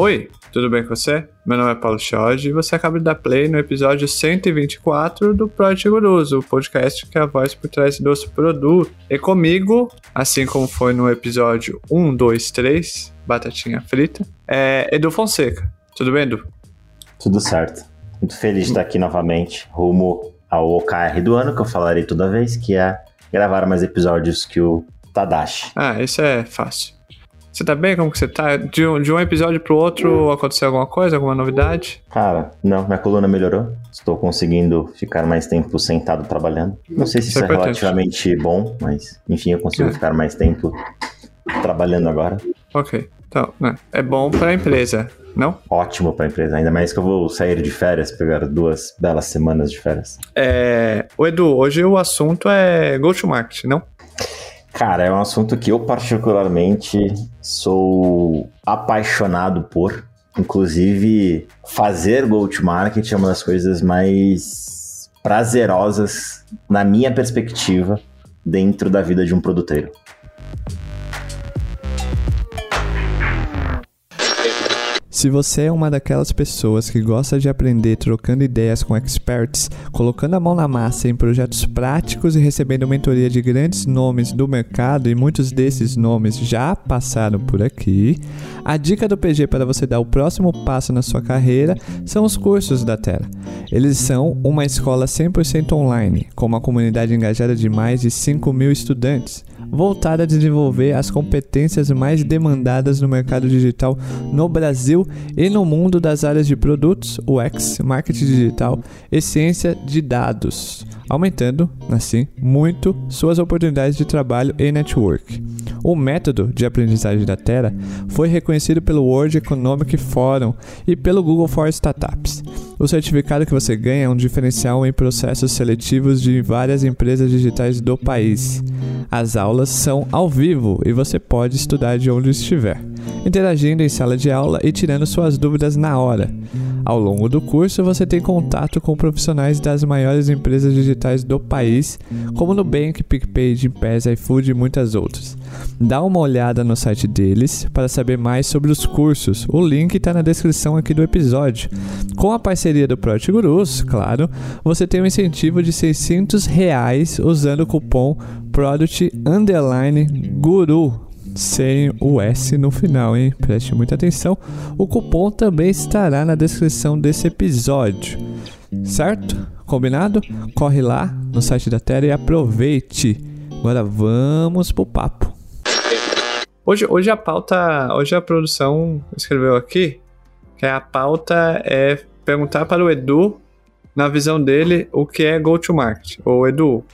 Oi, tudo bem com você? Meu nome é Paulo Chod e você acaba de dar play no episódio 124 do Project Gurus, o podcast que é a voz por trás do nosso produto. E comigo, assim como foi no episódio 1, 2, 3, Batatinha Frita, é Edu Fonseca. Tudo bem, Edu? Tudo certo. Muito feliz de estar aqui novamente, rumo ao OKR do ano, que eu falarei toda vez, que é gravar mais episódios que o Tadashi. Ah, isso é fácil. Você tá bem? Como que você tá? De um, de um episódio pro outro aconteceu alguma coisa, alguma novidade? Cara, não, minha coluna melhorou. Estou conseguindo ficar mais tempo sentado trabalhando. Não sei se isso, isso é, é relativamente bom, mas enfim, eu consigo é. ficar mais tempo trabalhando agora. Ok. Então, né, é bom para a empresa, não? Ótimo para a empresa, ainda mais que eu vou sair de férias, pegar duas belas semanas de férias. É, o Edu, hoje o assunto é go-to-market, não? Cara, é um assunto que eu particularmente sou apaixonado por. Inclusive, fazer go-to-market é uma das coisas mais prazerosas, na minha perspectiva, dentro da vida de um produteiro. Se você é uma daquelas pessoas que gosta de aprender trocando ideias com experts, colocando a mão na massa em projetos práticos e recebendo mentoria de grandes nomes do mercado, e muitos desses nomes já passaram por aqui, a dica do PG para você dar o próximo passo na sua carreira são os cursos da Terra. Eles são uma escola 100% online, com uma comunidade engajada de mais de 5 mil estudantes voltada a desenvolver as competências mais demandadas no mercado digital no Brasil e no mundo das áreas de produtos, UX, marketing digital e ciência de dados, aumentando, assim, muito suas oportunidades de trabalho e network. O método de aprendizagem da Terra foi reconhecido pelo World Economic Forum e pelo Google for Startups. O certificado que você ganha é um diferencial em processos seletivos de várias empresas digitais do país. As aulas são ao vivo e você pode estudar de onde estiver, interagindo em sala de aula e tirando suas dúvidas na hora. Ao longo do curso, você tem contato com profissionais das maiores empresas digitais do país, como Nubank, PicPay, Gympass, iFood e muitas outras. Dá uma olhada no site deles para saber mais sobre os cursos. O link está na descrição aqui do episódio. Com a parceria do Project Gurus, claro, você tem um incentivo de 600 reais usando o cupom Product Underline Guru sem o S no final, hein? Preste muita atenção. O cupom também estará na descrição desse episódio. Certo? Combinado? Corre lá no site da Terra e aproveite. Agora vamos pro papo. Hoje, hoje a pauta, hoje a produção escreveu aqui que a pauta é perguntar para o Edu, na visão dele, o que é go-to-market. Ou Edu,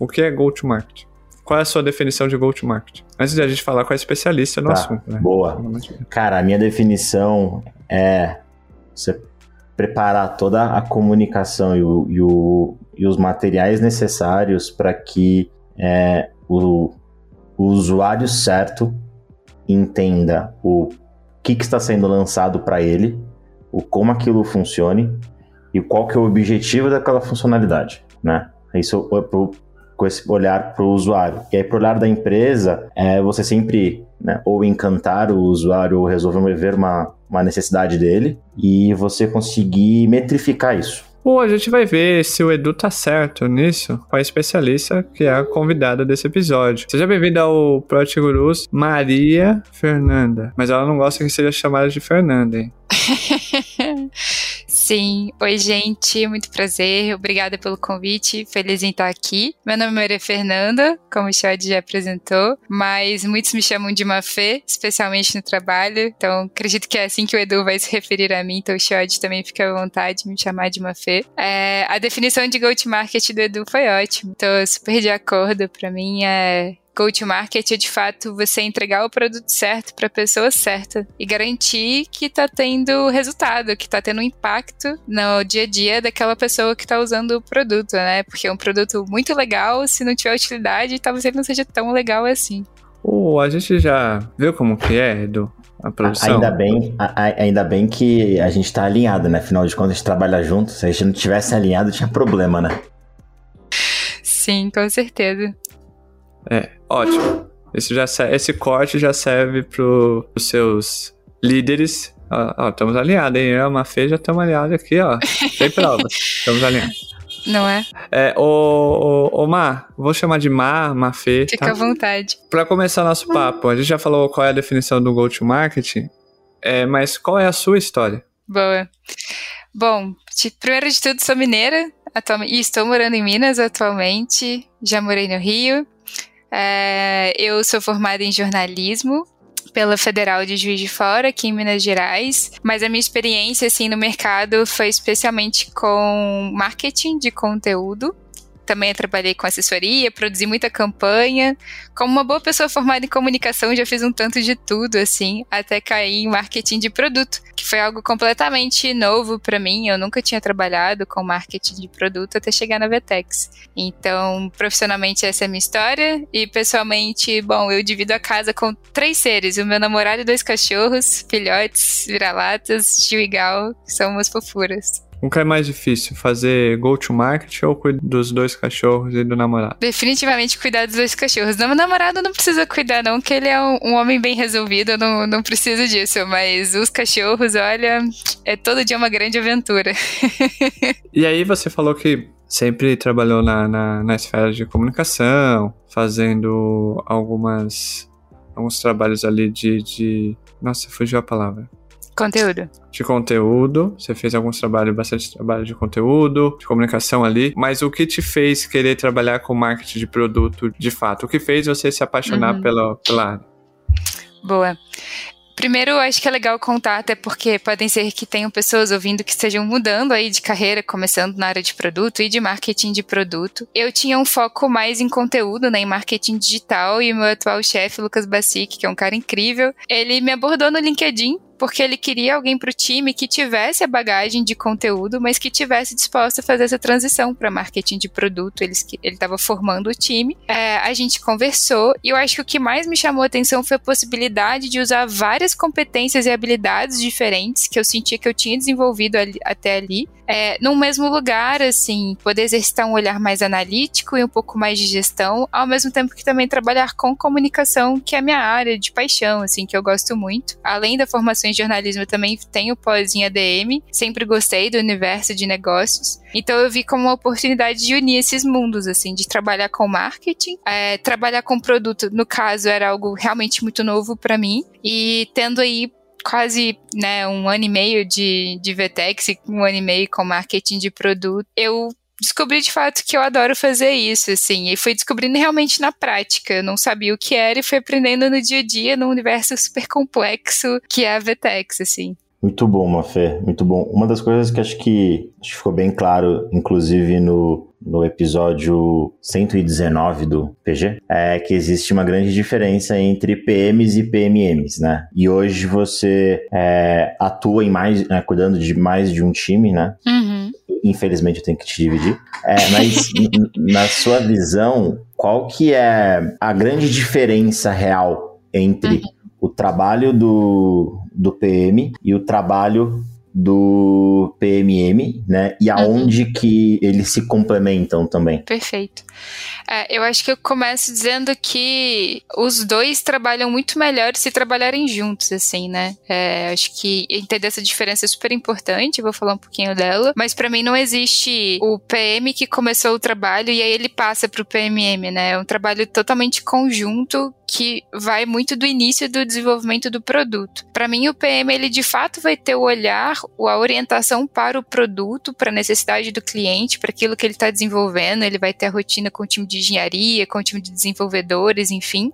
o que é go-to-market? Qual é a sua definição de go-to-market? Antes de a gente falar com a especialista no tá, assunto. Né? Boa. Cara, a minha definição é você preparar toda a comunicação e, o, e, o, e os materiais necessários para que é, o, o, usuário certo entenda o que, que está sendo lançado para ele, o como aquilo funcione e qual que é o objetivo daquela funcionalidade, né? Isso é com esse olhar para o usuário. E aí, para o olhar da empresa, é você sempre né, ou encantar o usuário ou resolver ver uma, uma necessidade dele e você conseguir metrificar isso. Ou a gente vai ver se o Edu tá certo nisso com a especialista que é a convidada desse episódio. Seja bem-vinda ao Project Gurus, Maria Fernanda. Mas ela não gosta que seja chamada de Fernanda, hein? Sim. Oi, gente. Muito prazer. Obrigada pelo convite. Feliz em estar aqui. Meu nome é Maria Fernanda, como o Chad já apresentou, mas muitos me chamam de Mafê, especialmente no trabalho. Então, acredito que é assim que o Edu vai se referir a mim. Então, o Chad também fica à vontade de me chamar de Mafê. É, a definição de go-to-market do Edu foi ótima. Tô super de acordo. Para mim, é Go-to-market é de fato você entregar o produto certo para a pessoa certa e garantir que está tendo resultado, que está tendo impacto no dia a dia daquela pessoa que está usando o produto, né? Porque é um produto muito legal, se não tiver utilidade, talvez ele não seja tão legal assim. Oh, a gente já viu como que é, Edu? A produção. Ainda bem, ainda bem que a gente está alinhado, né? Afinal de contas, a gente trabalha junto. Se a gente não tivesse alinhado, tinha problema, né? Sim, com certeza. É, ótimo. Esse, já, esse corte já serve para os seus líderes Ó, ó, estamos alinhados, hein? Eu e a Mafê já estamos alinhados aqui, ó. Sem provas. estamos alinhados. Não é? É, ô, ô, ô Mar, vou chamar de Mar, Mafê. Fica tá? à vontade. Pra começar nosso papo, a gente já falou qual é a definição do go-to-market, é, mas qual é a sua história? Boa. Bom, de- primeiro de tudo, sou mineira atualmente, e estou morando em Minas atualmente. Já morei no Rio. É, eu sou formada em jornalismo pela Federal de Juiz de Fora, aqui em Minas Gerais. Mas a minha experiência assim no mercado foi especialmente com marketing de conteúdo. Também trabalhei com assessoria, produzi muita campanha. Como uma boa pessoa formada em comunicação, já fiz um tanto de tudo, assim, até cair em marketing de produto, que foi algo completamente novo para mim. Eu nunca tinha trabalhado com marketing de produto até chegar na Vetex. Então, profissionalmente, essa é a minha história. E pessoalmente, bom, eu divido a casa com três seres: o meu namorado e dois cachorros, filhotes, vira-latas, gal, que são umas fofuras. O que é mais difícil, fazer go-to-market ou cuidar dos dois cachorros e do namorado? Definitivamente cuidar dos dois cachorros. Não, meu namorado não precisa cuidar, não, que ele é um, um homem bem resolvido, eu não, não preciso disso. Mas os cachorros, olha, é todo dia uma grande aventura. E aí você falou que sempre trabalhou na, na, na esfera de comunicação, fazendo algumas alguns trabalhos ali de, de... Nossa, fugiu a palavra. Conteúdo. de conteúdo. Você fez alguns trabalhos, bastante trabalho de conteúdo, de comunicação ali. Mas o que te fez querer trabalhar com marketing de produto de fato? O que fez você se apaixonar Uhum. pela, pela área? Boa. Primeiro, acho que é legal contar, até porque podem ser que tenham pessoas ouvindo que estejam mudando aí de carreira, começando na área de produto e de marketing de produto. Eu tinha um foco mais em conteúdo, né, em marketing digital, e o meu atual chefe, Lucas Bacic, que é um cara incrível, ele me abordou no LinkedIn porque ele queria alguém para o time que tivesse a bagagem de conteúdo, mas que tivesse disposto a fazer essa transição para marketing de produto. Ele estava formando o time. É, a gente conversou e eu acho que o que mais me chamou a atenção foi a possibilidade de usar várias competências e habilidades diferentes que eu sentia que eu tinha desenvolvido ali- até ali. É, num mesmo lugar, assim, poder exercitar um olhar mais analítico e um pouco mais de gestão, ao mesmo tempo que também trabalhar com comunicação, que é a minha área de paixão, assim, que eu gosto muito. Além da formação em jornalismo, eu também tenho pós em ADM, sempre gostei do universo de negócios. Então eu vi como uma oportunidade de unir esses mundos, assim, de trabalhar com marketing, é, trabalhar com produto, no caso, era algo realmente muito novo para mim, e tendo aí quase né, um ano e meio de, de VTEX e um ano e meio com marketing de produto, eu descobri de fato que eu adoro fazer isso, assim, e fui descobrindo realmente na prática. Eu não sabia o que era e fui aprendendo no dia a dia, num universo super complexo que é a VTEX, assim. Muito bom, Mafê, muito bom. Uma das coisas que acho que, acho que ficou bem claro, inclusive no, no episódio 119 do PG, é que existe uma grande diferença entre PMs e PMMs, né? E hoje você é, atua em mais, né, cuidando de mais de um time, né? Uhum. Infelizmente eu tenho que te dividir. É, mas na sua visão, qual que é a grande diferença real entre o trabalho do, do PM e o trabalho do PMM, né? E aonde que eles se complementam também. Perfeito. É, eu acho que eu começo dizendo que os dois trabalham muito melhor se trabalharem juntos, assim, né? É, acho que entender essa diferença é super importante, vou falar um pouquinho dela, mas pra mim não existe o PM que começou o trabalho e aí ele passa pro PMM, né? É um trabalho totalmente conjunto que vai muito do início do desenvolvimento do produto. Para mim, o PM ele de fato vai ter o olhar, a orientação para o produto, para a necessidade do cliente, para aquilo que ele está desenvolvendo. Ele vai ter a rotina com o time de engenharia, com o time de desenvolvedores, enfim,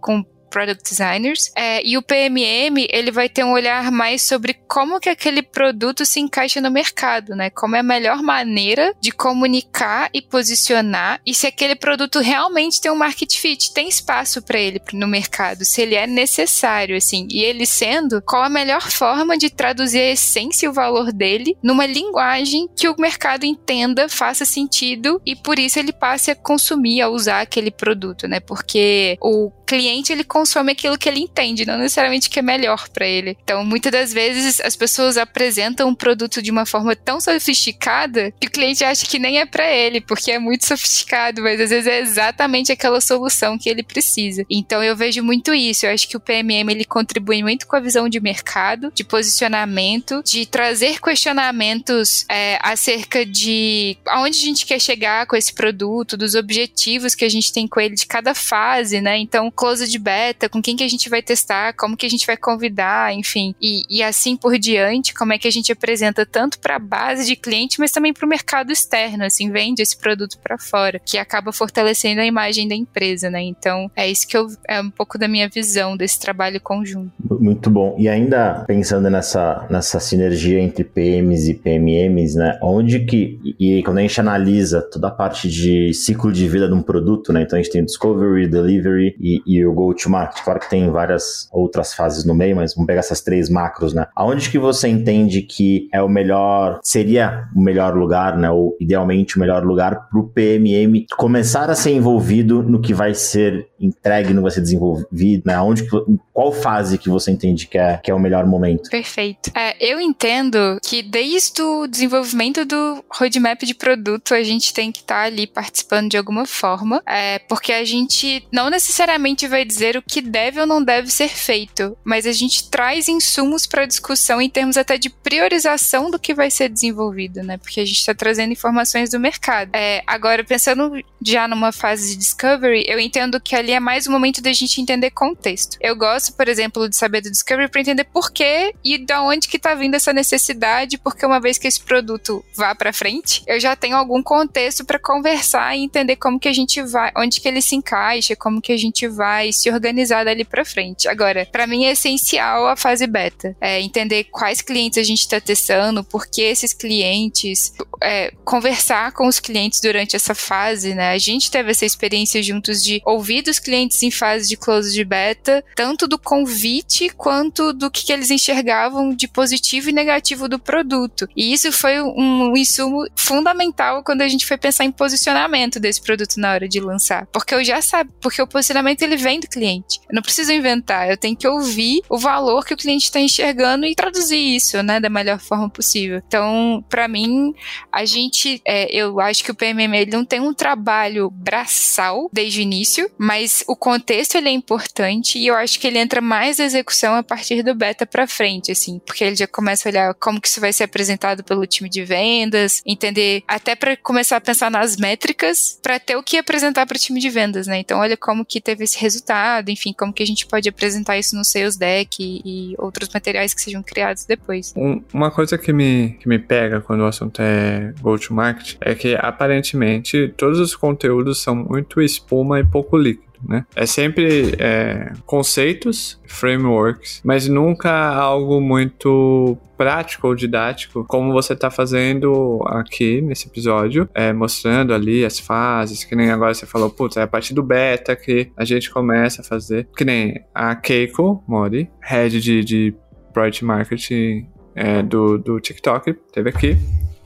com product designers. É, e o PMM, ele vai ter um olhar mais sobre como que aquele produto se encaixa no mercado, né? Como é a melhor maneira de comunicar e posicionar e se aquele produto realmente tem um market fit, tem espaço para ele no mercado, se ele é necessário, assim. E ele sendo, qual a melhor forma de traduzir a essência e o valor dele numa linguagem que o mercado entenda, faça sentido e por isso ele passe a consumir, a usar aquele produto, né? Porque o cliente ele consome aquilo que ele entende, não necessariamente que é melhor para ele. Então, muitas das vezes as pessoas apresentam um produto de uma forma tão sofisticada que o cliente acha que nem é para ele, porque é muito sofisticado, mas às vezes é exatamente aquela solução que ele precisa. Então, eu vejo muito isso. Eu acho que o PMM ele contribui muito com a visão de mercado, de posicionamento, de trazer questionamentos é, acerca de aonde a gente quer chegar com esse produto, dos objetivos que a gente tem com ele de cada fase, né? Então, close de beta, com quem que a gente vai testar, como que a gente vai convidar, enfim, e, e assim por diante, como é que a gente apresenta tanto para a base de cliente, mas também para o mercado externo, assim, vende esse produto para fora, que acaba fortalecendo a imagem da empresa, né? Então, é isso que eu, é um pouco da minha visão desse trabalho conjunto. Muito bom. E ainda pensando nessa, nessa sinergia entre PMs e PMMs, né? Onde que, e quando a gente analisa toda a parte de ciclo de vida de um produto, né? Então a gente tem Discovery, Delivery e, e o Go-to-Market. Claro que tem várias outras fases no meio, mas vamos pegar essas três macros, né? Aonde que você entende que é o melhor, seria o melhor lugar, né? Ou idealmente o melhor lugar para o PMM começar a ser envolvido no que vai ser entregue, no que vai ser desenvolvido, né? Aonde qual fase que você entende que é, que é o melhor momento? Perfeito. É, eu entendo que desde o desenvolvimento do roadmap de produto, a gente tem que estar tá ali participando de alguma forma, é, porque a gente não necessariamente vai dizer o que deve ou não deve ser feito, mas a gente traz insumos para discussão em termos até de priorização do que vai ser desenvolvido, né? Porque a gente está trazendo informações do mercado. É, agora, pensando já numa fase de discovery, eu entendo que ali é mais um momento da gente entender contexto. Eu gosto, por exemplo, de saber do discovery para entender por quê e da onde que tá vindo essa necessidade, porque uma vez que esse produto vá para frente, eu já tenho algum contexto para conversar e entender como que a gente vai, onde que ele se encaixa, como que a gente vai se organizar dali para frente. Agora, para mim é essencial a fase beta, é entender quais clientes a gente está testando, por que esses clientes, é, conversar com os clientes durante essa fase, né? A gente teve essa experiência juntos de ouvir dos clientes em fase de close de beta, tanto do convite quanto do que, que eles enxergavam de positivo e negativo do produto. E isso foi um, um insumo fundamental quando a gente foi pensar em posicionamento desse produto na hora de lançar. Porque eu já sabe, porque o posicionamento ele vem do cliente. Eu não preciso inventar, eu tenho que ouvir o valor que o cliente está enxergando e traduzir isso, né, da melhor forma possível. Então, para mim, a gente, é, eu acho que o PMM ele não tem um trabalho braçal desde o início, mas o contexto ele é importante e eu acho que ele entra mais na execução a partir do beta para frente, assim, porque ele já começa a olhar como que isso vai ser apresentado pelo time de vendas, entender até para começar a pensar nas métricas para ter o que apresentar para o time de vendas, né? Então, olha como que teve esse resultado, enfim, como que a gente pode apresentar isso no sales deck e, e outros materiais que sejam criados depois. Um, uma coisa que me, que me pega quando o assunto é go-to-market é que aparentemente todos os conteúdos são muito espuma e pouco líquido. Né? É sempre é, conceitos, frameworks, mas nunca algo muito prático ou didático, como você está fazendo aqui nesse episódio, é, mostrando ali as fases, que nem agora você falou, putz, é a partir do beta que a gente começa a fazer, que nem a Keiko Mori, head de, de Product Marketing é, do, do TikTok, teve aqui,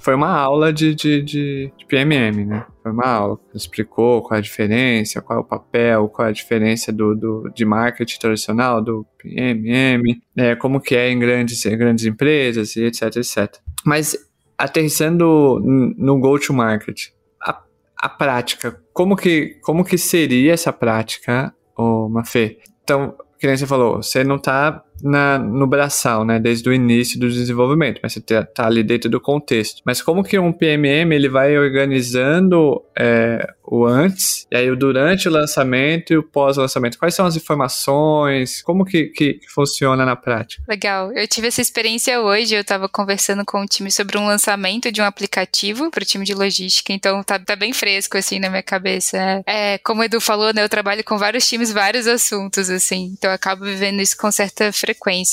foi uma aula de, de, de, de, PMM, né? Aula. Explicou qual é a diferença, qual é o papel, qual é a diferença do, do, de marketing tradicional, do PMM, é, como que é em grandes, grandes empresas e etc, etc. Mas aterrissando no go-to-market, a, a prática, como que, como que seria essa prática, ô Mafê? Então, que nem você falou, você não está na, no braçal, né, desde o início do desenvolvimento, mas você está tá ali dentro do contexto. Mas como que um PMM ele vai organizando é, o antes, e aí o durante o lançamento e o pós-lançamento. Quais são as informações? Como que, que, funciona na prática? Legal. Eu tive essa experiência hoje, eu estava conversando com o time sobre um lançamento de um aplicativo para o time de logística, então tá, tá bem fresco, assim, na minha cabeça. É, como o Edu falou, né, eu trabalho com vários times, vários assuntos, assim, então eu acabo vivendo isso com certa frequência.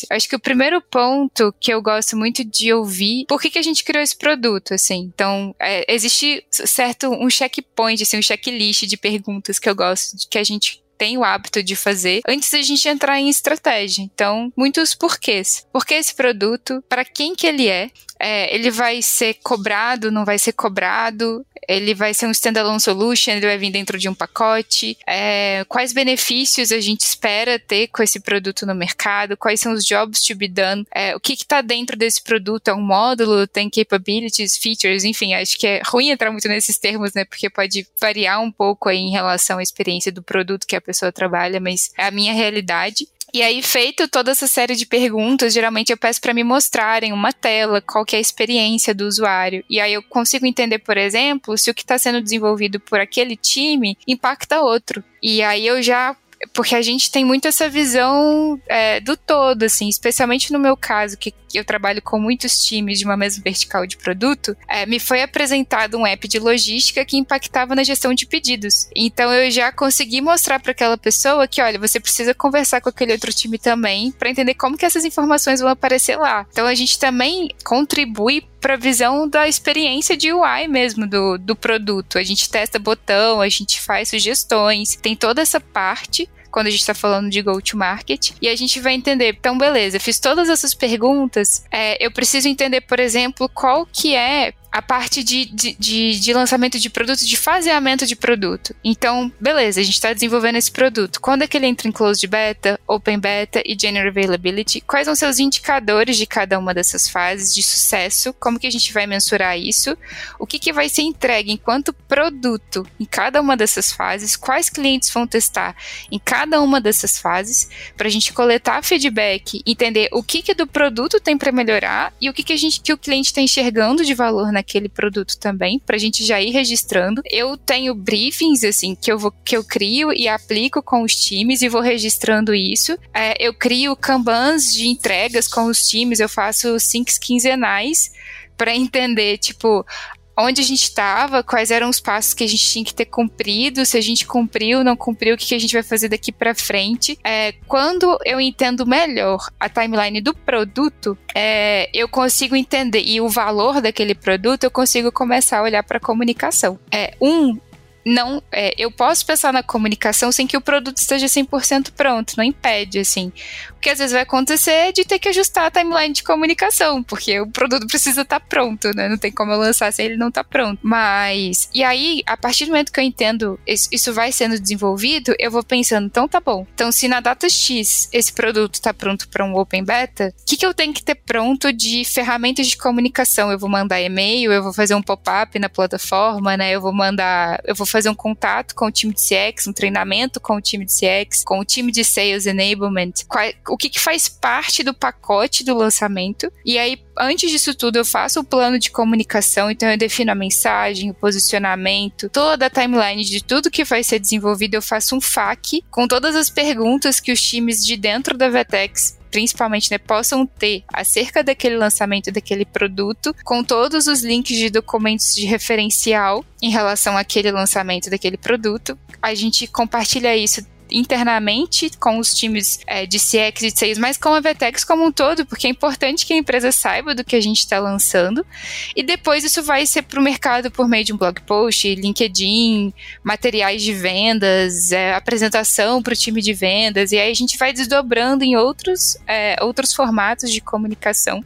Acho que o primeiro ponto que eu gosto muito de ouvir, por que, que a gente criou esse produto, assim? Então, é, existe certo um checkpoint, assim, um checklist de perguntas que eu gosto de que a gente tem o hábito de fazer antes da gente entrar em estratégia. Então, muitos porquês. Por que esse produto? Para quem que ele é? é? Ele vai ser cobrado? Não vai ser cobrado? Ele vai ser um standalone solution? Ele vai vir dentro de um pacote? É, quais benefícios a gente espera ter com esse produto no mercado? Quais são os jobs to be done? É, o que está dentro desse produto? É um módulo? Tem capabilities, features? Enfim, acho que é ruim entrar muito nesses termos, né? Porque pode variar um pouco aí em relação à experiência do produto que a pessoa trabalha, mas é a minha realidade. E aí, feito toda essa série de perguntas, geralmente eu peço para me mostrarem uma tela, qual que é a experiência do usuário. E aí eu consigo entender, por exemplo, se o que está sendo desenvolvido por aquele time impacta outro. E aí eu já porque a gente tem muito essa visão é, do todo, assim, especialmente no meu caso, que eu trabalho com muitos times de uma mesma vertical de produto, é, me foi apresentado um app de logística que impactava na gestão de pedidos. Então eu já consegui mostrar para aquela pessoa que, olha, você precisa conversar com aquele outro time também para entender como que essas informações vão aparecer lá. Então a gente também contribui para a visão da experiência de UI mesmo do, do produto. A gente testa botão, a gente faz sugestões, tem toda essa parte quando a gente está falando de go-to-market. E a gente vai entender, então, beleza, fiz todas essas perguntas, é, eu preciso entender, por exemplo, qual que é a parte de, de, de, de, lançamento de produto, de faseamento de produto. Então, beleza, a gente está desenvolvendo esse produto. Quando é que ele entra em closed beta, open beta e general availability? Quais são seus indicadores de cada uma dessas fases de sucesso? Como que a gente vai mensurar isso? O que, que vai ser entregue enquanto produto em cada uma dessas fases? Quais clientes vão testar em cada uma dessas fases? Para a gente coletar feedback, entender o que, que do produto tem para melhorar e o que, que, a gente, que o cliente está enxergando de valor na naquele produto também, pra gente já ir registrando. Eu tenho briefings, assim, que eu, vou, que eu crio e aplico com os times e vou registrando isso. É, eu crio kanbans de entregas com os times, eu faço syncs quinzenais para entender, tipo, onde a gente estava, quais eram os passos que a gente tinha que ter cumprido, se a gente cumpriu, não cumpriu, o que, que a gente vai fazer daqui para frente. É, quando eu entendo melhor a timeline do produto, é, eu consigo entender e o valor daquele produto, eu consigo começar a olhar para a comunicação. É, um não, é, eu posso pensar na comunicação sem que o produto esteja 100% pronto, não impede, assim. O que às vezes vai acontecer é de ter que ajustar a timeline de comunicação, porque o produto precisa estar tá pronto, né? Não tem como eu lançar se ele não está pronto. Mas, e aí, a partir do momento que eu entendo isso, vai sendo desenvolvido, eu vou pensando, então tá bom. Então, se na data X esse produto está pronto para um open beta, o que, que eu tenho que ter pronto de ferramentas de comunicação? Eu vou mandar e-mail, eu vou fazer um pop-up na plataforma, né? Eu vou mandar, eu vou fazer fazer um contato com o time de CX, um treinamento com o time de CX, com o time de Sales Enablement, qual, o que, que faz parte do pacote do lançamento. E aí, antes disso tudo, eu faço o plano de comunicação, então eu defino a mensagem, o posicionamento, toda a timeline de tudo que vai ser desenvolvido, eu faço um FAQ com todas as perguntas que os times de dentro da Vetex principalmente, né, possam ter acerca daquele lançamento daquele produto, com todos os links de documentos de referencial em relação àquele lançamento daquele produto. A gente compartilha isso internamente com os times é, de CX e de sales, mas com a Vetex como um todo, porque é importante que a empresa saiba do que a gente está lançando. E depois isso vai ser para o mercado por meio de um blog post, LinkedIn, materiais de vendas, é, apresentação para o time de vendas, e aí a gente vai desdobrando em outros, é, outros formatos de comunicação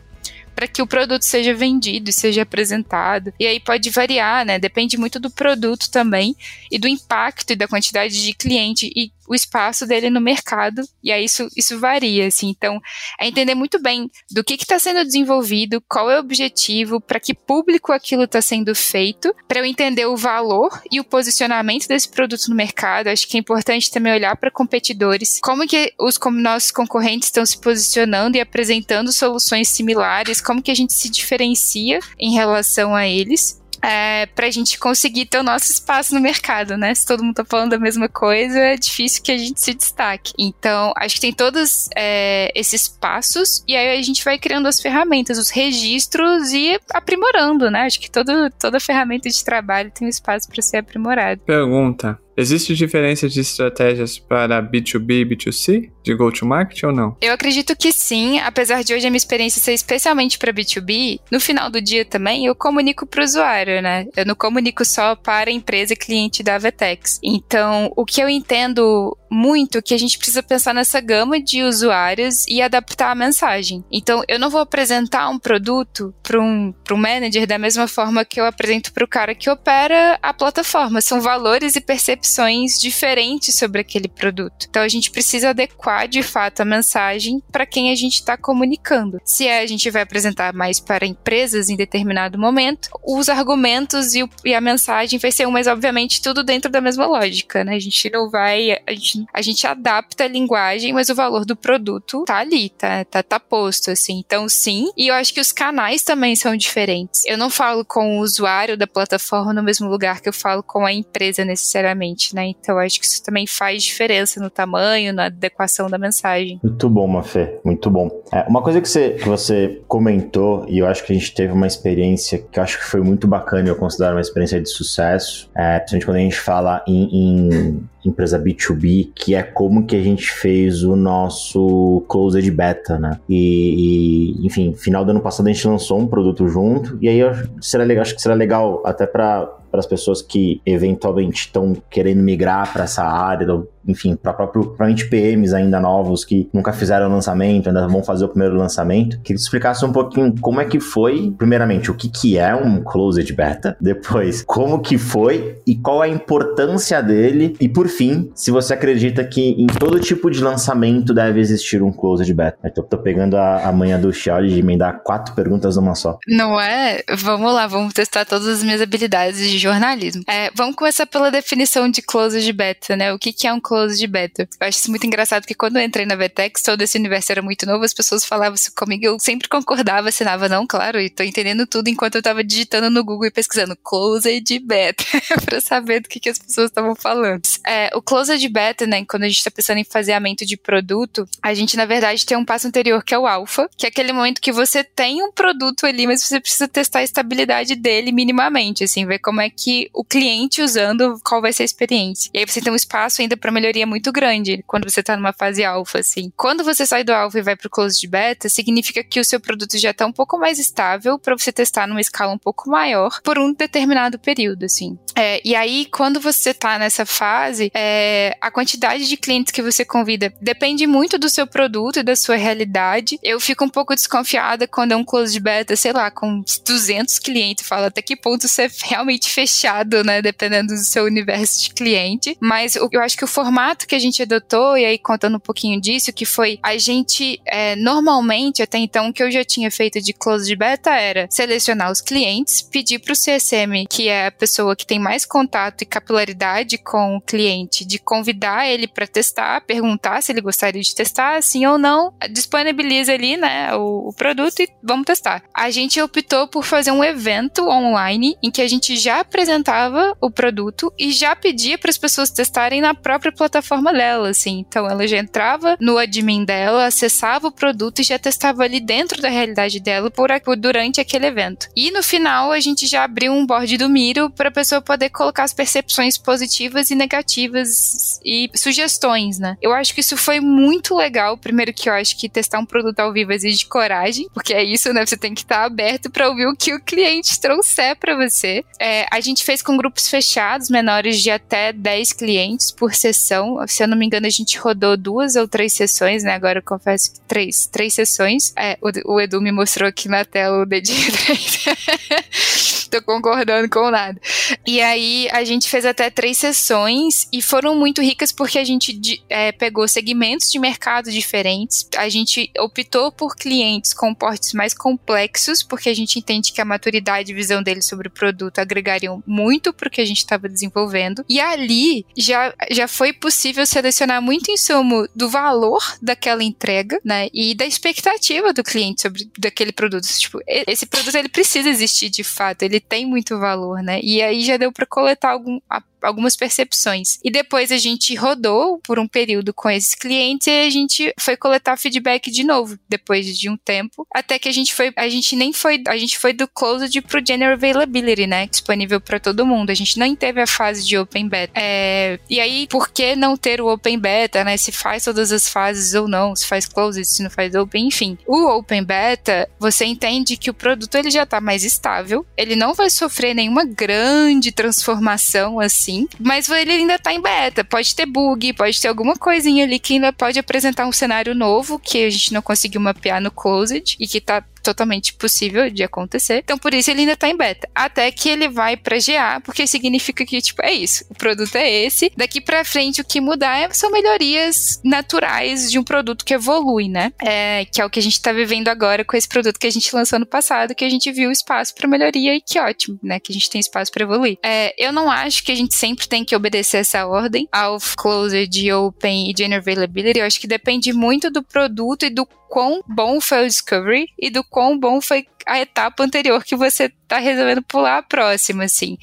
para que o produto seja vendido e seja apresentado. E aí pode variar, né? Depende muito do produto também e do impacto e da quantidade de cliente e o espaço dele no mercado, e aí isso, isso varia, assim. Então, é entender muito bem do que está sendo desenvolvido, qual é o objetivo, para que público aquilo está sendo feito, para eu entender o valor e o posicionamento desse produto no mercado. Acho que é importante também olhar para competidores, como que os como nossos concorrentes estão se posicionando e apresentando soluções similares, como que a gente se diferencia em relação a eles é, para a gente conseguir ter o nosso espaço no mercado, né? Se todo mundo tá falando a mesma coisa, é difícil que a gente se destaque. Então, acho que tem todos é, esses passos e aí a gente vai criando as ferramentas, os registros e aprimorando, né? Acho que todo, toda ferramenta de trabalho tem um espaço para ser aprimorado. Pergunta: existe diferença de estratégias para B2B e B2C? De go-to-market ou não? Eu acredito que sim, apesar de hoje a minha experiência ser especialmente para B2B, no final do dia também eu comunico para o usuário, né? Eu não comunico só para a empresa cliente da Vetex. Então, o que eu entendo muito é que a gente precisa pensar nessa gama de usuários e adaptar a mensagem. Então, eu não vou apresentar um produto para um, um manager da mesma forma que eu apresento para o cara que opera a plataforma. São valores e percepções diferentes sobre aquele produto. Então, a gente precisa adequar de fato a mensagem para quem a gente está comunicando. Se a gente vai apresentar mais para empresas em determinado momento, os argumentos e, o, e a mensagem vai ser um, mas obviamente tudo dentro da mesma lógica, né? A gente não vai. A gente a gente adapta a linguagem, mas o valor do produto tá ali, tá, tá, tá posto, assim. Então, sim. E eu acho que os canais também são diferentes. Eu não falo com o usuário da plataforma no mesmo lugar que eu falo com a empresa necessariamente, né? Então, acho que isso também faz diferença no tamanho, na adequação da mensagem. Muito bom, Mafê. Muito bom. É, uma coisa que você, que você comentou, e eu acho que a gente teve uma experiência que eu acho que foi muito bacana, eu considero uma experiência de sucesso, é, principalmente quando a gente fala em, em empresa B2B, que é como que a gente fez o nosso closed beta, né? E, e enfim, final do ano passado a gente lançou um produto junto, e aí será legal, acho que será legal até para para as pessoas que eventualmente estão querendo migrar para essa área, enfim, para próprio provavelmente PMs ainda novos que nunca fizeram lançamento, ainda vão fazer o primeiro lançamento, que explicasse um pouquinho como é que foi, primeiramente, o que que é um closed beta, depois como que foi e qual a importância dele e por fim, se você acredita que em todo tipo de lançamento deve existir um closed beta. Eu tô, tô pegando a, a manhã do Xiaoli de emendar quatro perguntas numa só. Não é? Vamos lá, vamos testar todas as minhas habilidades de jornalismo. É, vamos começar pela definição de closed beta, né? O que que é um close de beta. Eu acho isso muito engraçado, porque quando eu entrei na Vetex, todo esse universo era muito novo, as pessoas falavam isso comigo, eu sempre concordava, assinava, não, claro, e tô entendendo tudo enquanto eu tava digitando no Google e pesquisando close de beta, pra saber do que, que as pessoas estavam falando. É, o close de beta, né, quando a gente tá pensando em faseamento de produto, a gente, na verdade, tem um passo anterior que é o alpha, que é aquele momento que você tem um produto ali, mas você precisa testar a estabilidade dele minimamente, assim, ver como é que o cliente usando, qual vai ser a experiência. E aí você tem um espaço ainda para melhoria muito grande quando você está numa fase alfa, assim. Quando você sai do alfa e vai para o close de beta, significa que o seu produto já está um pouco mais estável para você testar numa escala um pouco maior por um determinado período, assim. É, e aí, quando você está nessa fase, é, a quantidade de clientes que você convida depende muito do seu produto e da sua realidade. Eu fico um pouco desconfiada quando é um close de beta, sei lá, com 200 clientes, fala até que ponto você é realmente fechado, né, dependendo do seu universo de cliente. Mas eu acho que o formato que a gente adotou, e aí contando um pouquinho disso, que foi a gente, é, normalmente, até então, o que eu já tinha feito de close de beta era selecionar os clientes, pedir para o CSM, que é a pessoa que tem mais contato e capilaridade com o cliente, de convidar ele para testar, perguntar se ele gostaria de testar, sim ou não, disponibiliza ali, né, o, o produto e vamos testar. A gente optou por fazer um evento online em que a gente já apresentava o produto e já pedia para as pessoas testarem na própria plataforma dela, assim. Então ela já entrava no admin dela, acessava o produto e já testava ali dentro da realidade dela por, durante aquele evento. E no final a gente já abriu um board do Miro para a pessoa poder colocar as percepções positivas e negativas e sugestões, né? Eu acho que isso foi muito legal. Primeiro que eu acho que testar um produto ao vivo exige coragem, porque é isso, né? Você tem que estar aberto para ouvir o que o cliente trouxer para você. É, a gente fez com grupos fechados, menores de até 10 clientes por sessão. Se eu não me engano, a gente rodou duas ou três sessões, né? Agora eu confesso que três, três sessões. É, o, o Edu me mostrou aqui na tela o dedinho Tô concordando com nada. E aí a gente fez até três sessões e foram muito ricas porque a gente é, pegou segmentos de mercado diferentes. A gente optou por clientes com portes mais complexos, porque a gente entende que a maturidade e visão deles sobre o produto agregariam muito pro que a gente estava desenvolvendo. E ali já, já foi possível selecionar muito insumo do valor daquela entrega, né? E da expectativa do cliente sobre daquele produto. Tipo, esse produto ele precisa existir de fato, ele tem muito valor, né? E aí já deu para coletar algum, algumas percepções. E depois a gente rodou por um período com esses clientes e a gente foi coletar feedback de novo, depois de um tempo, até que a gente foi, a gente nem foi, a gente foi do closed pro general availability, né, disponível para todo mundo. A gente não teve a fase de open beta. É, e aí, por que não ter o open beta, né? Se faz todas as fases ou não, se faz closed, se não faz open, enfim. O open beta, você entende que o produto ele já tá mais estável, ele não vai sofrer nenhuma grande transformação assim, mas ele ainda tá em beta. Pode ter bug, pode ter alguma coisinha ali que ainda pode apresentar um cenário novo que a gente não conseguiu mapear no closed e que tá totalmente possível de acontecer. Então, por isso ele ainda tá em beta. Até que ele vai para GA, porque significa que, tipo, é isso. O produto é esse. Daqui para frente, o que mudar é, são melhorias naturais de um produto que evolui, né? É, que é o que a gente tá vivendo agora com esse produto que a gente lançou no passado, que a gente viu espaço para melhoria e que ótimo, né? Que a gente tem espaço para evoluir. É, eu não acho que a gente sempre tem que obedecer essa ordem ao Closed, Open e General Availability. Eu acho que depende muito do produto e do quão bom foi o Discovery e do quão bom foi a etapa anterior que você tá resolvendo pular a próxima, assim.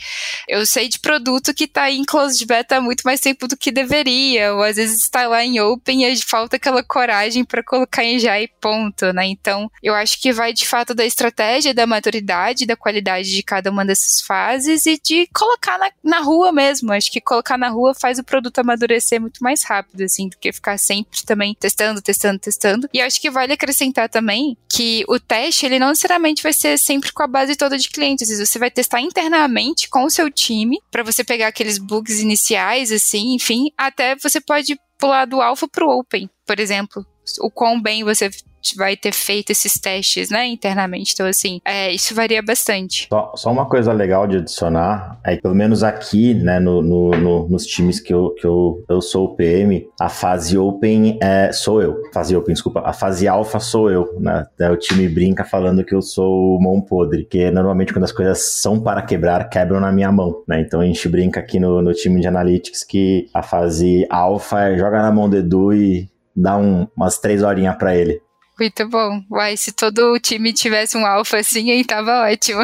Eu sei de produto que tá em closed beta há muito mais tempo do que deveria, ou às vezes está lá em open e falta aquela coragem para colocar em já e ponto, né? Então, eu acho que vai de fato da estratégia, da maturidade, da qualidade de cada uma dessas fases e de colocar na, na rua mesmo. Acho que colocar na rua faz o produto amadurecer muito mais rápido, assim, do que ficar sempre também testando, testando, testando. E acho que vale acrescentar também que o teste, ele não necessariamente vai ser sempre com a base toda de clientes. Você vai testar internamente com o seu time para você pegar aqueles bugs iniciais, assim, enfim, até você pode pular do alpha pro open, por exemplo. O quão bem você vai ter feito esses testes, né, internamente. Então, assim, é, isso varia bastante. Só, só, uma coisa legal de adicionar é que, pelo menos aqui, né, no, no, no, nos times que, eu, que eu, eu sou o PM, a fase open é, sou eu. Fase open, desculpa. A fase alpha sou eu, né? O time brinca falando que eu sou o mão podre, que normalmente quando as coisas são para quebrar, quebram na minha mão, né? Então a gente brinca aqui no, no time de analytics que a fase alpha é joga na mão do Edu e dá um, umas três horinhas para ele. Muito bom. Uai, se todo o time tivesse um alfa assim, aí tava ótimo.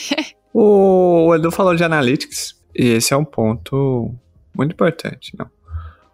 o Edu falou de analytics, e esse é um ponto muito importante, não?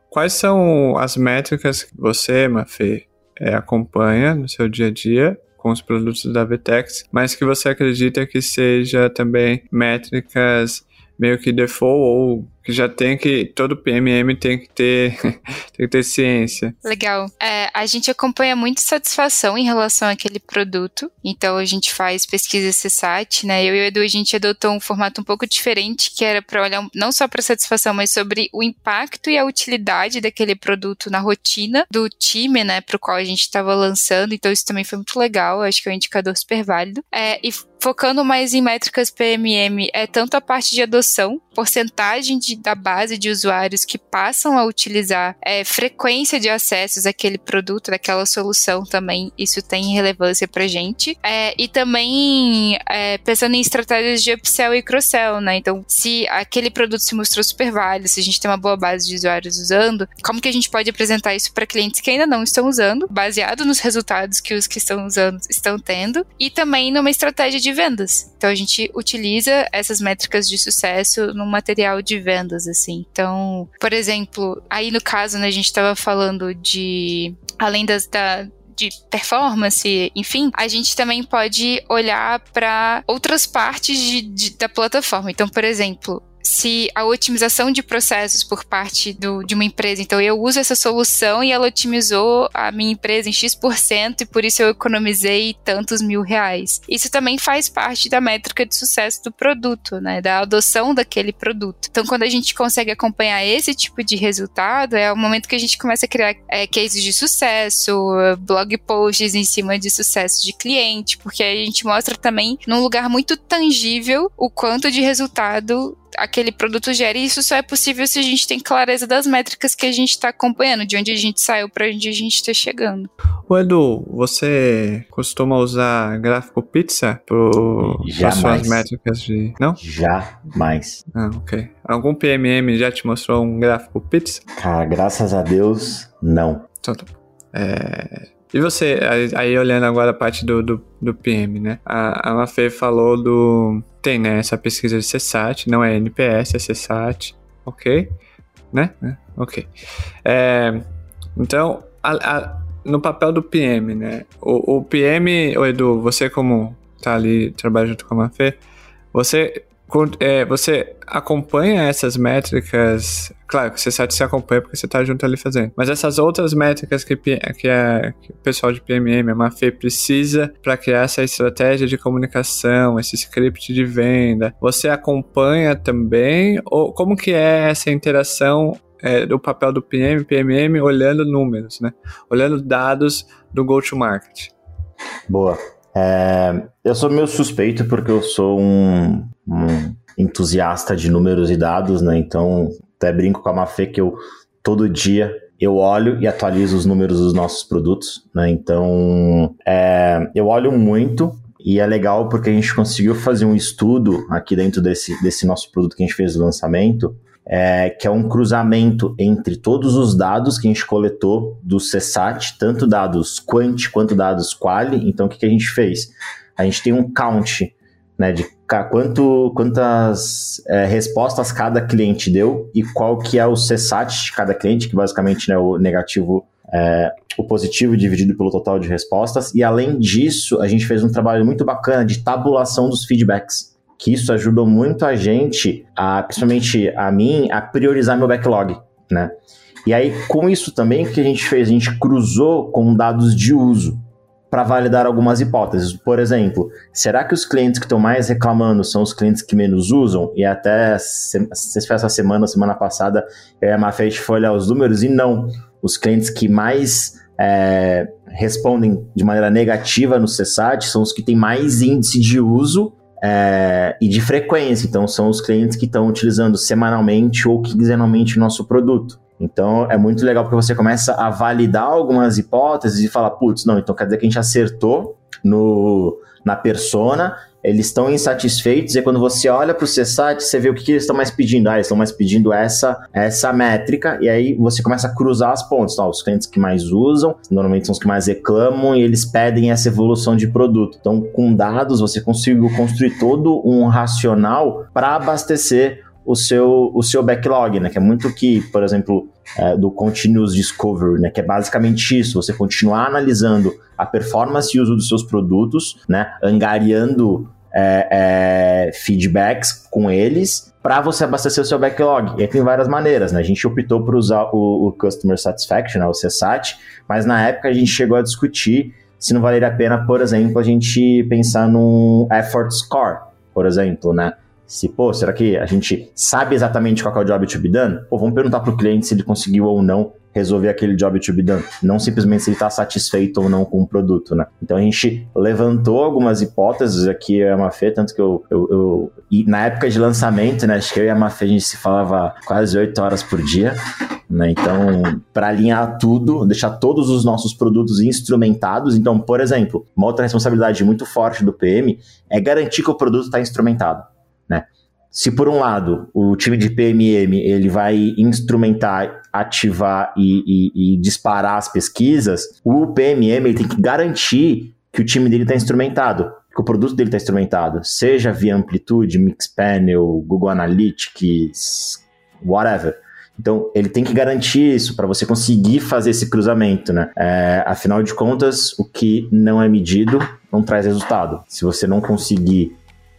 Quais são as métricas que você, Mafê, é, acompanha no seu dia a dia com os produtos da Vtex, mas que você acredita que seja também métricas meio que default ou que já tem que todo PMM tem que ter tem que ter ciência. Legal. É, a gente acompanha muito satisfação em relação àquele produto. Então a gente faz pesquisa CSAT, né? Eu e o Edu a gente adotou um formato um pouco diferente que era para olhar não só para satisfação, mas sobre o impacto e a utilidade daquele produto na rotina do time, né? Para o qual a gente estava lançando. Então isso também foi muito legal. Acho que é um indicador super válido. É, e focando mais em métricas PMM, é tanto a parte de adoção, porcentagem de da base de usuários que passam a utilizar é, frequência de acessos àquele produto, daquela solução também, isso tem relevância pra gente. É, e também é, pensando em estratégias de upsell e cross-sell, né? Então, se aquele produto se mostrou super válido, se a gente tem uma boa base de usuários usando, como que a gente pode apresentar isso para clientes que ainda não estão usando, baseado nos resultados que os que estão usando estão tendo, e também numa estratégia de vendas. Então, a gente utiliza essas métricas de sucesso material de vendas vendas, assim. Então, por exemplo, aí no caso, né, a gente estava falando de. Além das, da, de performance, enfim, a gente também pode olhar para outras partes de, de, da plataforma. Então, por exemplo, se a otimização de processos por parte do, de uma empresa, então eu uso essa solução e ela otimizou a minha empresa em X% e por isso eu economizei tantos mil reais. Isso também faz parte da métrica de sucesso do produto, né? Da adoção daquele produto. Então, quando a gente consegue acompanhar esse tipo de resultado, é o momento que a gente começa a criar é, cases de sucesso, blog posts em cima de sucesso de cliente, porque a gente mostra também num lugar muito tangível o quanto de resultado aquele produto gera. E isso só é possível se a gente tem clareza das métricas que a gente está acompanhando, de onde a gente saiu para onde a gente está chegando. O Edu, você costuma usar gráfico pizza para suas métricas de. Não? Jamais. Ah, ok. Algum PMM já te mostrou um gráfico pizza? Cara, graças a Deus, não. Então, tá é, e você, aí olhando agora a parte do, do, do PM, né? A, a Mafê falou do. Tem, né? Essa pesquisa de CSAT, não é NPS, é CSAT. ok? Né? É, ok. É, então, a, a, no papel do PM, né? O, o PM, o Edu, você como tá ali, trabalha junto com a Mafê, você você acompanha essas métricas. Claro que você você acompanha porque você está junto ali fazendo. Mas essas outras métricas que, que, é, que o pessoal de PMM, a Mafê, precisa para criar essa estratégia de comunicação, esse script de venda, você acompanha também? Ou como que é essa interação é, do papel do PM, PMM, olhando números, né? Olhando dados do go-to-market? Boa. É, eu sou meio suspeito porque eu sou um, um, entusiasta de números e dados, né? Então, até brinco com a Mafê que eu todo dia eu olho e atualizo os números dos nossos produtos, né? Então, é, eu olho muito e é legal porque a gente conseguiu fazer um estudo aqui dentro desse, desse nosso produto que a gente fez o lançamento, é, que é um cruzamento entre todos os dados que a gente coletou do CSAT, tanto dados quant quanto dados quali. Então, o que, que a gente fez? A gente tem um count né, de quanto, quantas é, respostas cada cliente deu e qual que é o CSAT de cada cliente, que basicamente é né, o negativo, é, o positivo dividido pelo total de respostas. E além disso, a gente fez um trabalho muito bacana de tabulação dos feedbacks que isso ajudou muito a gente, a, principalmente a mim, a priorizar meu backlog, né? E aí, com isso também, o que a gente fez? A gente cruzou com dados de uso para validar algumas hipóteses. Por exemplo, será que os clientes que estão mais reclamando são os clientes que menos usam? E até essa semana, semana passada, eu e a Mafei foi olhar os números e não. Os clientes que mais é, respondem de maneira negativa no CSAT são os que têm mais índice de uso é, e de frequência. Então, são os clientes que estão utilizando semanalmente ou quinzenalmente o nosso produto. Então, é muito legal porque você começa a validar algumas hipóteses e fala, putz, não, então quer dizer que a gente acertou no, na persona eles estão insatisfeitos e quando você olha para o CSAT, você vê o que, que eles estão mais pedindo. Ah, eles estão mais pedindo essa, essa métrica e aí você começa a cruzar as pontes. Então, os clientes que mais usam, normalmente são os que mais reclamam e eles pedem essa evolução de produto. Então, com dados, você conseguiu construir todo um racional para abastecer o seu, o seu backlog, né? Que é muito que, por exemplo, é, do Continuous Discovery, né? Que é basicamente isso, você continuar analisando a performance e uso dos seus produtos, né? Angariando é, é, feedbacks com eles para você abastecer o seu backlog. E tem várias maneiras, né? A gente optou por usar o, o Customer Satisfaction, né? o CSAT, mas na época a gente chegou a discutir se não valeria a pena, por exemplo, a gente pensar num effort score, por exemplo, né? Se, pô, será que a gente sabe exatamente qual é o job to be done? Pô, vamos perguntar para o cliente se ele conseguiu ou não resolver aquele job to be done, não simplesmente se ele está satisfeito ou não com o produto, né? Então a gente levantou algumas hipóteses aqui, eu e a Mafê, tanto que eu, eu, eu na época de lançamento, né, acho que eu e a Mafê a gente se falava quase oito horas por dia, né? Então, para alinhar tudo, deixar todos os nossos produtos instrumentados. Então, por exemplo, uma outra responsabilidade muito forte do PM é garantir que o produto está instrumentado. Se por um lado o time de PMM ele vai instrumentar, ativar e, e, e disparar as pesquisas, o PMM tem que garantir que o time dele está instrumentado, que o produto dele está instrumentado, seja via Amplitude, Mixpanel, Google Analytics, whatever. Então, ele tem que garantir isso para você conseguir fazer esse cruzamento, né? É, afinal de contas, o que não é medido não traz resultado. Se você não conseguir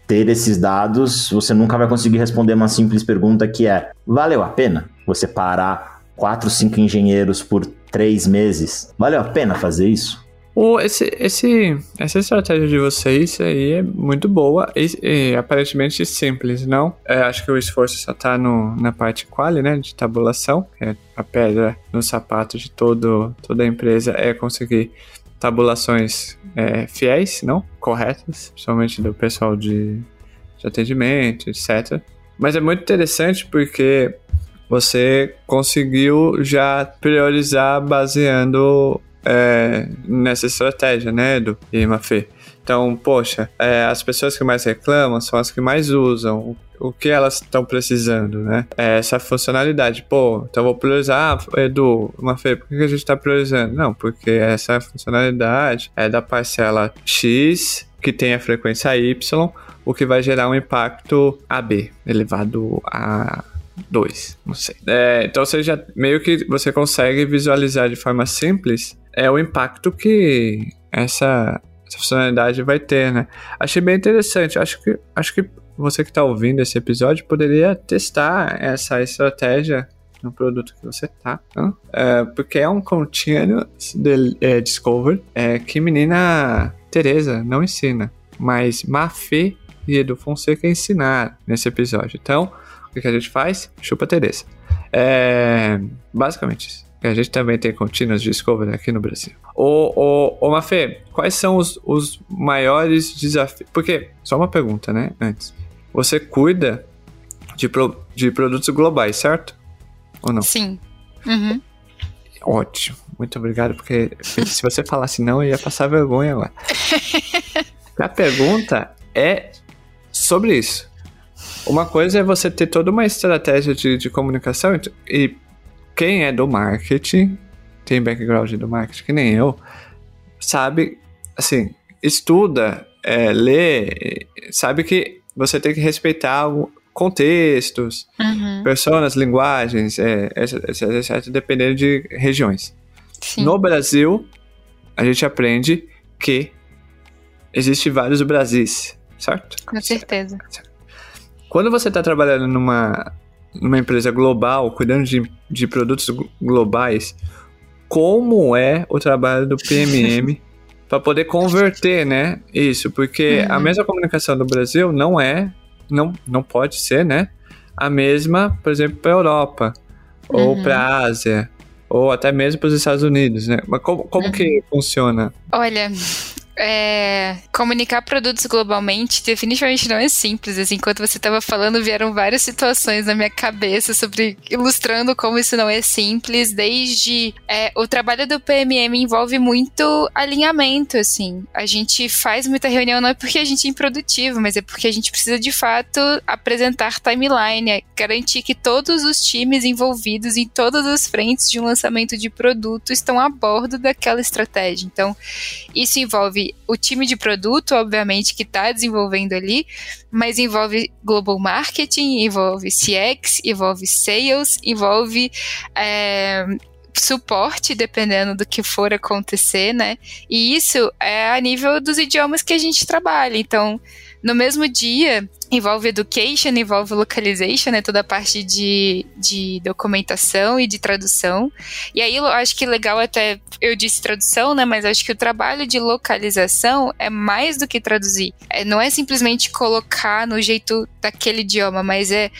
ter esses dados, você nunca vai conseguir responder uma simples pergunta que é: valeu a pena você parar quatro, cinco engenheiros por três meses? Valeu a pena fazer isso? O, esse, esse, essa estratégia de vocês aí é muito boa e, e aparentemente simples, não? É, acho que o esforço só está na parte quali, né, de tabulação, é a pedra no sapato de todo, toda a empresa, é conseguir tabulações é, fiéis, não? Corretas, principalmente do pessoal de, de atendimento, etc. Mas é muito interessante porque você conseguiu já priorizar baseando é, nessa estratégia, né, Edu e Mafê? Então, poxa, é, as pessoas que mais reclamam são as que mais usam o que elas estão precisando, né? É essa funcionalidade. Pô, então vou priorizar, ah, Edu, feira, por que a gente está priorizando? Não, porque essa funcionalidade é da parcela X que tem a frequência Y, o que vai gerar um impacto AB elevado a dois, não sei. É, então você já meio que você consegue visualizar de forma simples é o impacto que essa, essa funcionalidade vai ter, né? Achei bem interessante. Acho que, acho que você que está ouvindo esse episódio poderia testar essa estratégia no produto que você tá, né? é, porque é um continuous de, é, discover é, que menina Teresa não ensina, mas Mafê e Edu Fonseca ensinaram nesse episódio. Então, o que, que a gente faz? Chupa Teresa. É, basicamente isso. A gente também tem continuous discovery aqui no Brasil. Ô, ô, ô Mafê, quais são os, os maiores desafios? Porque, só uma pergunta, né? Antes. Você cuida de, pro, de produtos globais, certo? Ou não? Sim. Uhum. Ótimo. Muito obrigado, porque se você falasse não, eu ia passar vergonha agora. A pergunta é sobre isso. Uma coisa é você ter toda uma estratégia de, de comunicação e quem é do marketing, tem background do marketing, que nem eu, sabe, assim, estuda, é, lê, sabe que você tem que respeitar contextos, uhum. personas, linguagens, é, etc, dependendo de regiões. Sim. No Brasil, a gente aprende que existe vários Brasis, certo? Com certeza. Quando você está trabalhando numa, numa empresa global, cuidando de, de produtos globais, como é o trabalho do PMM para poder converter, né? Isso, porque uhum. a mesma comunicação do Brasil não é não, não pode ser, né? A mesma, por exemplo, para a Europa, uhum. ou para a Ásia, ou até mesmo para os Estados Unidos, né? Mas como, como uhum. que funciona? Olha, é, comunicar produtos globalmente definitivamente não é simples. Assim, enquanto você estava falando, vieram várias situações na minha cabeça sobre ilustrando como isso não é simples. Desde é, o trabalho do PMM envolve muito alinhamento. Assim, a gente faz muita reunião não é porque a gente é improdutivo, mas é porque a gente precisa de fato apresentar timeline, é garantir que todos os times envolvidos em todas as frentes de um lançamento de produto estão a bordo daquela estratégia. Então, isso envolve o time de produto, obviamente, que está desenvolvendo ali, mas envolve global marketing, envolve CX, envolve sales, envolve. É, suporte, dependendo do que for acontecer, né? E isso é a nível dos idiomas que a gente trabalha. Então, no mesmo dia, envolve education, envolve localization, né, toda a parte de, de documentação e de tradução. E aí eu acho que legal até, eu disse tradução, né, mas acho que o trabalho de localização é mais do que traduzir. É, não é simplesmente colocar no jeito daquele idioma, mas é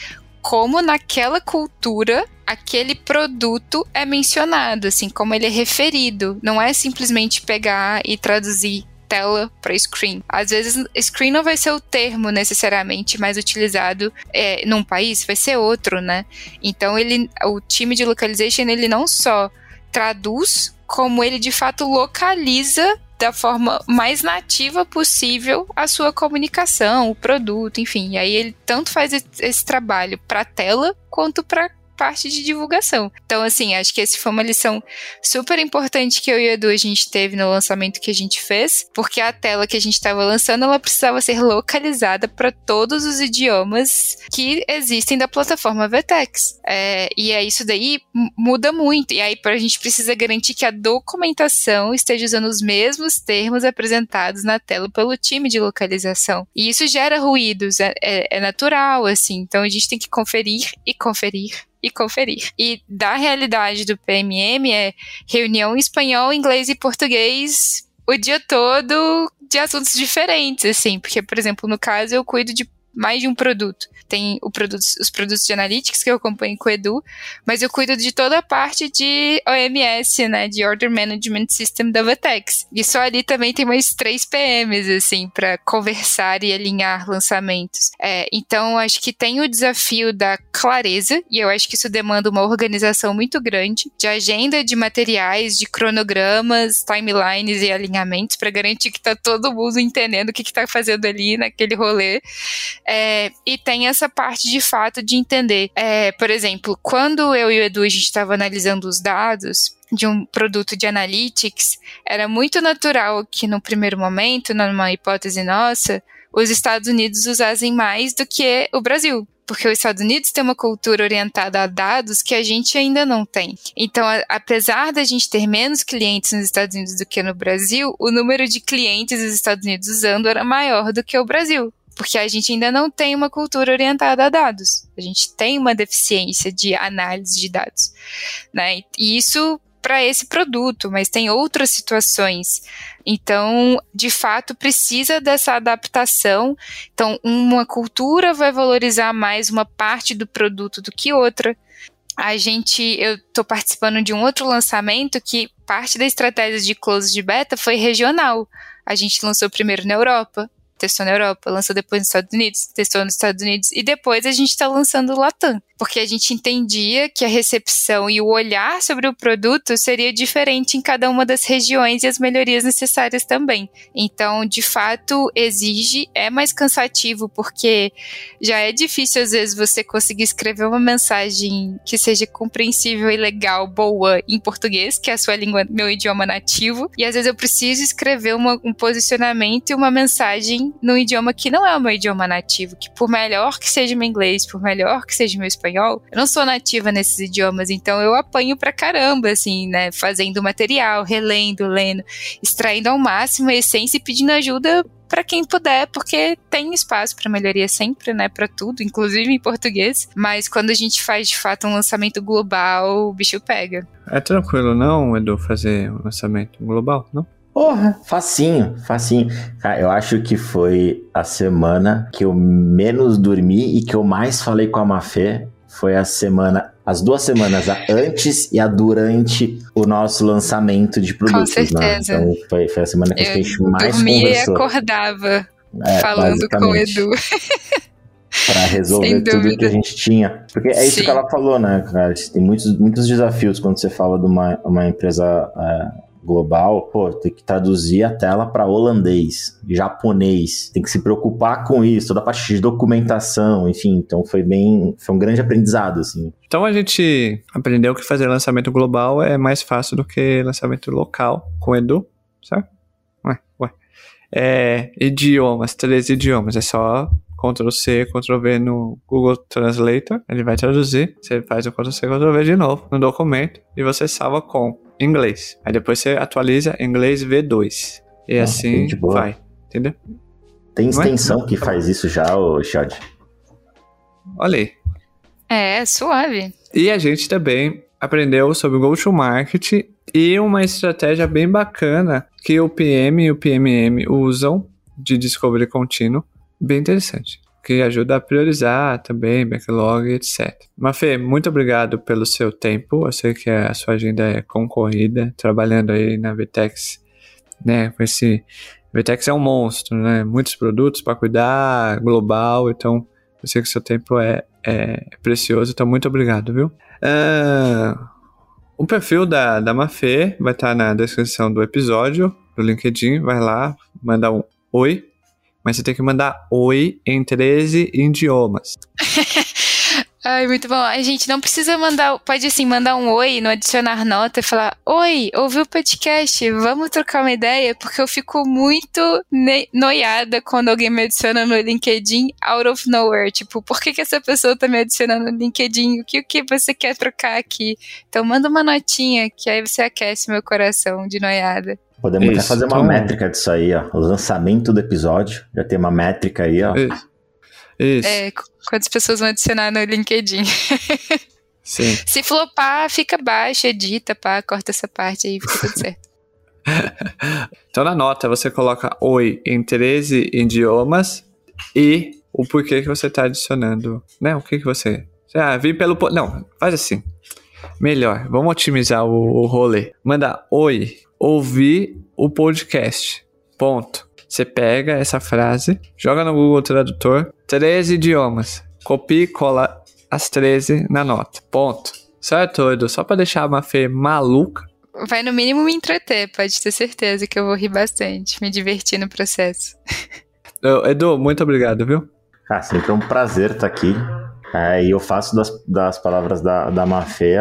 como naquela cultura aquele produto é mencionado, assim, como ele é referido. Não é simplesmente pegar e traduzir tela para screen. Às vezes, screen não vai ser o termo necessariamente mais utilizado é, num país, vai ser outro, né? Então, ele, o time de localization, ele não só traduz, como ele de fato localiza da forma mais nativa possível a sua comunicação, o produto, enfim. E aí ele tanto faz esse trabalho para tela quanto para parte de divulgação. Então, assim, acho que essa foi uma lição super importante que eu e o Edu a gente teve no lançamento que a gente fez, porque a tela que a gente estava lançando, ela precisava ser localizada para todos os idiomas que existem da plataforma Vetex. É, e é isso daí muda muito. E aí, a gente precisa garantir que a documentação esteja usando os mesmos termos apresentados na tela pelo time de localização. E isso gera ruídos, é, é, é natural, assim. Então, a gente tem que conferir e conferir e conferir. E da realidade do PMM é reunião em espanhol, inglês e português o dia todo de assuntos diferentes, assim, porque, por exemplo, no caso eu cuido de mais de um produto. Tem produto, os produtos de analytics que eu acompanho com o Edu, mas eu cuido de toda a parte de OMS, né, de Order Management System da Vatex. E só ali também tem mais três PMs, assim, para conversar e alinhar lançamentos. É, então, acho que tem o desafio da clareza, e eu acho que isso demanda uma organização muito grande, de agenda de materiais, de cronogramas, timelines e alinhamentos, para garantir que tá todo mundo entendendo o que, que tá fazendo ali naquele rolê. É, e tem essa parte de fato de entender. É, por exemplo, quando eu e o Edu a gente estava analisando os dados, de um produto de analytics, era muito natural que no primeiro momento, numa hipótese nossa, os Estados Unidos usassem mais do que o Brasil porque os Estados Unidos têm uma cultura orientada a dados que a gente ainda não tem. Então, a, apesar da gente ter menos clientes nos Estados Unidos do que no Brasil, o número de clientes dos Estados Unidos usando era maior do que o Brasil porque a gente ainda não tem uma cultura orientada a dados. A gente tem uma deficiência de análise de dados, né? E isso para esse produto, mas tem outras situações. Então, de fato, precisa dessa adaptação. Então, uma cultura vai valorizar mais uma parte do produto do que outra. A gente, eu estou participando de um outro lançamento que parte da estratégia de close de beta foi regional. A gente lançou primeiro na Europa, testou na Europa, lançou depois nos Estados Unidos, testou nos Estados Unidos e depois a gente está lançando o Latam, porque a gente entendia que a recepção e o olhar sobre o produto seria diferente em cada uma das regiões e as melhorias necessárias também. Então, de fato, exige, é mais cansativo porque já é difícil às vezes você conseguir escrever uma mensagem que seja compreensível e legal, boa em português, que é a sua língua, meu idioma nativo, e às vezes eu preciso escrever uma, um posicionamento e uma mensagem num idioma que não é o meu idioma nativo, que por melhor que seja meu inglês, por melhor que seja meu espanhol, eu não sou nativa nesses idiomas, então eu apanho pra caramba, assim, né, fazendo material, relendo, lendo, extraindo ao máximo a essência e pedindo ajuda para quem puder, porque tem espaço para melhoria sempre, né, para tudo, inclusive em português. Mas quando a gente faz de fato um lançamento global, o bicho pega. É tranquilo, não, Edu, fazer um lançamento global, não? Porra, facinho, facinho. Cara, eu acho que foi a semana que eu menos dormi e que eu mais falei com a Mafê. Foi a semana, as duas semanas, a antes e a durante o nosso lançamento de produtos. Com né? certeza. Né? Então foi, foi a semana que eu a gente mais dormia conversou. e acordava é, falando com o Edu. para resolver tudo que a gente tinha. Porque é isso Sim. que ela falou, né, cara? Tem muitos, muitos desafios quando você fala de uma, uma empresa é, global, pô, tem que traduzir a tela para holandês, japonês, tem que se preocupar com isso, toda a parte de documentação, enfim, então foi bem, foi um grande aprendizado, assim. Então a gente aprendeu que fazer lançamento global é mais fácil do que lançamento local com Edu, certo? Ué, ué. É, idiomas, três idiomas, é só Ctrl C, Ctrl V no Google Translator, ele vai traduzir, você faz o Ctrl C, Ctrl V de novo no documento e você salva com inglês. Aí depois você atualiza inglês V2. E ah, assim vai. Entendeu? Tem é? extensão é? que faz isso já, ô Shad? Olha aí. É, suave. E a gente também aprendeu sobre go-to-market e uma estratégia bem bacana que o PM e o PMM usam de discovery contínuo. Bem interessante que ajuda a priorizar também, backlog, etc. Mafê, muito obrigado pelo seu tempo. Eu sei que a sua agenda é concorrida, trabalhando aí na Vtex, né? Com esse. Vtex é um monstro, né? Muitos produtos para cuidar, global, então eu sei que seu tempo é, é precioso, então muito obrigado, viu? Uh, o perfil da, da Mafê vai estar na descrição do episódio, do LinkedIn, vai lá, manda um oi mas você tem que mandar oi em 13 idiomas. Ai, muito bom. A gente não precisa mandar, pode assim, mandar um oi no adicionar nota e falar: Oi, ouvi o podcast, vamos trocar uma ideia, porque eu fico muito noiada quando alguém me adiciona no LinkedIn out of nowhere. Tipo, por que, que essa pessoa tá me adicionando no LinkedIn? O que, o que você quer trocar aqui? Então manda uma notinha, que aí você aquece meu coração de noiada. Podemos Isso, até fazer uma então... métrica disso aí, ó. O lançamento do episódio. Já tem uma métrica aí, ó. Isso. Isso. É, quantas pessoas vão adicionar no LinkedIn. Sim. Se flopar, fica baixo, edita, pá, corta essa parte aí, fica tudo certo. então na nota você coloca oi em 13 idiomas e o porquê que você está adicionando, né? O que que você... Ah, vim pelo... Não, faz assim. Melhor, vamos otimizar o, o rolê. Manda oi ouvir o podcast. Ponto. Você pega essa frase, joga no Google Tradutor, 13 idiomas, copia e cola as 13 na nota. Ponto. Certo, Edu? Só pra deixar a Mafê maluca. Vai no mínimo me entreter, pode ter certeza que eu vou rir bastante, me divertir no processo. Edu, muito obrigado, viu? Ah, sempre é um prazer estar aqui. É, e eu faço das, das palavras da, da Mafê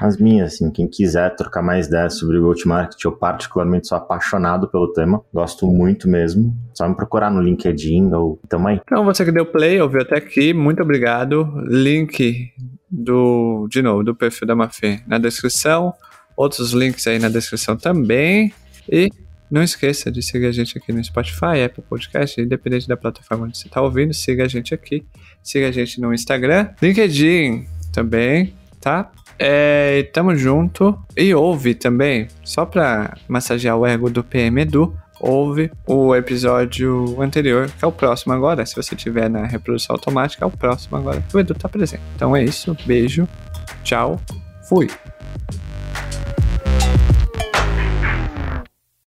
as minhas, assim, quem quiser trocar mais ideias sobre o Go-to-Market, eu particularmente sou apaixonado pelo tema, gosto muito mesmo, só me procurar no LinkedIn ou também. Então, você que deu play, ouviu até aqui, muito obrigado. Link do, de novo, do perfil da Mafê na descrição, outros links aí na descrição também, e não esqueça de seguir a gente aqui no Spotify, Apple Podcast, independente da plataforma onde você está ouvindo, siga a gente aqui. Siga a gente no Instagram, LinkedIn também, tá? É, tamo junto. E ouve também, só pra massagear o ego do PM Edu, ouve o episódio anterior, que é o próximo agora. Se você tiver na reprodução automática, é o próximo agora. O Edu tá presente. Então é isso. Beijo. Tchau. Fui.